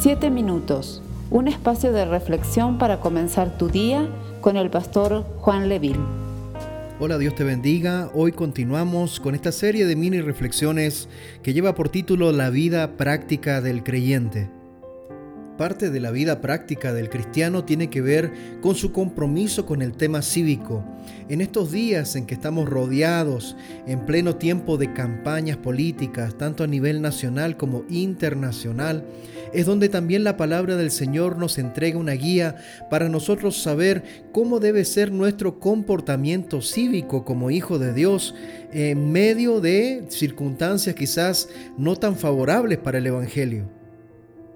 Siete minutos, un espacio de reflexión para comenzar tu día con el pastor Juan Leville. Hola, Dios te bendiga. Hoy continuamos con esta serie de mini reflexiones que lleva por título La vida práctica del creyente. Parte de la vida práctica del cristiano tiene que ver con su compromiso con el tema cívico. En estos días en que estamos rodeados en pleno tiempo de campañas políticas, tanto a nivel nacional como internacional, es donde también la palabra del Señor nos entrega una guía para nosotros saber cómo debe ser nuestro comportamiento cívico como hijo de Dios en medio de circunstancias quizás no tan favorables para el Evangelio.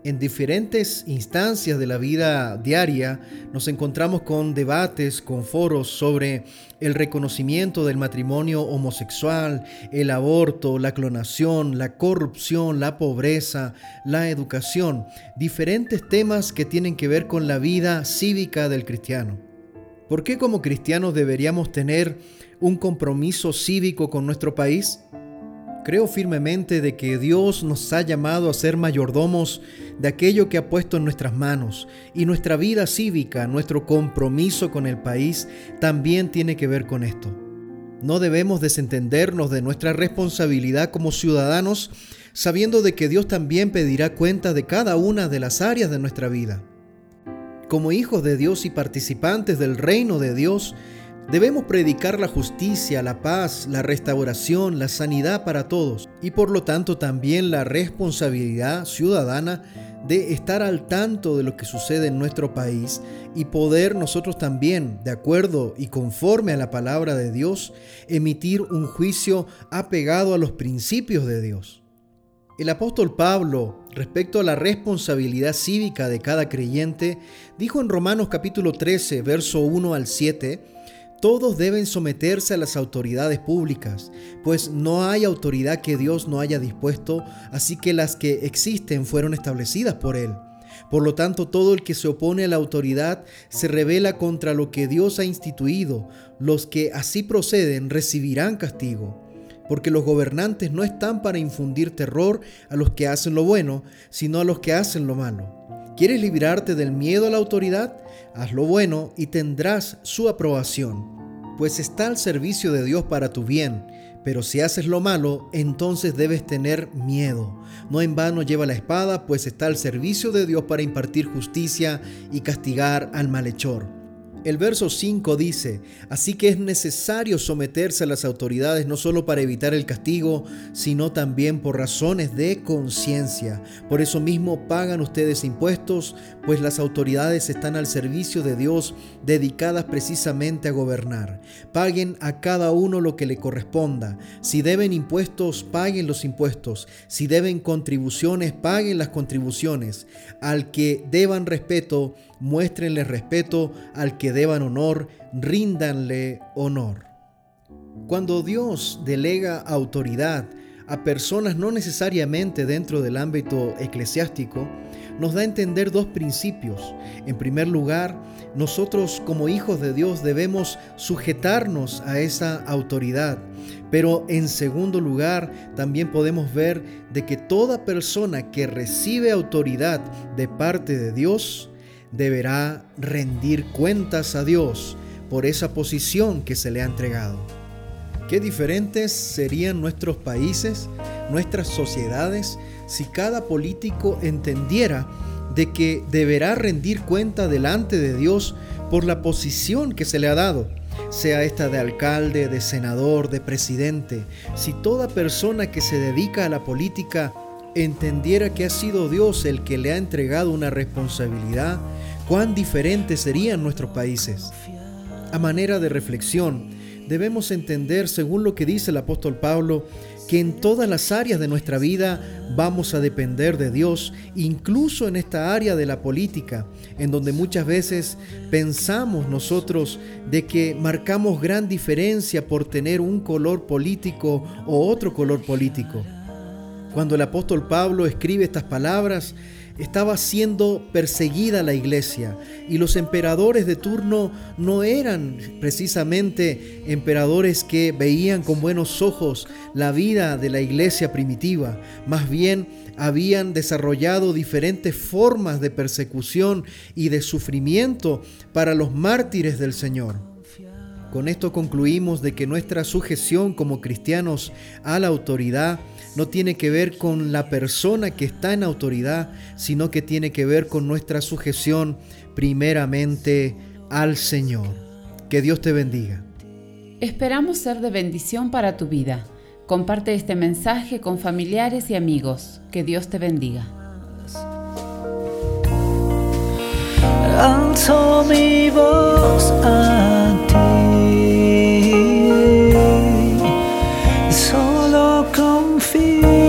En diferentes instancias de la vida diaria nos encontramos con debates, con foros sobre el reconocimiento del matrimonio homosexual, el aborto, la clonación, la corrupción, la pobreza, la educación, diferentes temas que tienen que ver con la vida cívica del cristiano. ¿Por qué como cristianos deberíamos tener un compromiso cívico con nuestro país? Creo firmemente de que Dios nos ha llamado a ser mayordomos de aquello que ha puesto en nuestras manos y nuestra vida cívica, nuestro compromiso con el país también tiene que ver con esto. No debemos desentendernos de nuestra responsabilidad como ciudadanos sabiendo de que Dios también pedirá cuenta de cada una de las áreas de nuestra vida. Como hijos de Dios y participantes del reino de Dios, Debemos predicar la justicia, la paz, la restauración, la sanidad para todos y por lo tanto también la responsabilidad ciudadana de estar al tanto de lo que sucede en nuestro país y poder nosotros también, de acuerdo y conforme a la palabra de Dios, emitir un juicio apegado a los principios de Dios. El apóstol Pablo, respecto a la responsabilidad cívica de cada creyente, dijo en Romanos capítulo 13, verso 1 al 7, todos deben someterse a las autoridades públicas, pues no hay autoridad que Dios no haya dispuesto, así que las que existen fueron establecidas por Él. Por lo tanto, todo el que se opone a la autoridad se revela contra lo que Dios ha instituido. Los que así proceden recibirán castigo. Porque los gobernantes no están para infundir terror a los que hacen lo bueno, sino a los que hacen lo malo. ¿Quieres librarte del miedo a la autoridad? Haz lo bueno y tendrás su aprobación, pues está al servicio de Dios para tu bien. Pero si haces lo malo, entonces debes tener miedo. No en vano lleva la espada, pues está al servicio de Dios para impartir justicia y castigar al malhechor. El verso 5 dice, así que es necesario someterse a las autoridades no solo para evitar el castigo, sino también por razones de conciencia. Por eso mismo pagan ustedes impuestos, pues las autoridades están al servicio de Dios, dedicadas precisamente a gobernar. Paguen a cada uno lo que le corresponda. Si deben impuestos, paguen los impuestos. Si deben contribuciones, paguen las contribuciones. Al que deban respeto, muéstrenle respeto. Al que deban honor, ríndanle honor. Cuando Dios delega autoridad a personas no necesariamente dentro del ámbito eclesiástico, nos da a entender dos principios. En primer lugar, nosotros como hijos de Dios debemos sujetarnos a esa autoridad. Pero en segundo lugar, también podemos ver de que toda persona que recibe autoridad de parte de Dios deberá rendir cuentas a Dios por esa posición que se le ha entregado. Qué diferentes serían nuestros países, nuestras sociedades, si cada político entendiera de que deberá rendir cuenta delante de Dios por la posición que se le ha dado, sea esta de alcalde, de senador, de presidente, si toda persona que se dedica a la política entendiera que ha sido Dios el que le ha entregado una responsabilidad, cuán diferentes serían nuestros países. A manera de reflexión, debemos entender, según lo que dice el apóstol Pablo, que en todas las áreas de nuestra vida vamos a depender de Dios, incluso en esta área de la política, en donde muchas veces pensamos nosotros de que marcamos gran diferencia por tener un color político o otro color político. Cuando el apóstol Pablo escribe estas palabras, estaba siendo perseguida la iglesia y los emperadores de turno no eran precisamente emperadores que veían con buenos ojos la vida de la iglesia primitiva, más bien habían desarrollado diferentes formas de persecución y de sufrimiento para los mártires del Señor. Con esto concluimos de que nuestra sujeción como cristianos a la autoridad no tiene que ver con la persona que está en autoridad, sino que tiene que ver con nuestra sujeción primeramente al Señor. Que Dios te bendiga. Esperamos ser de bendición para tu vida. Comparte este mensaje con familiares y amigos. Que Dios te bendiga. mi voz so comfy.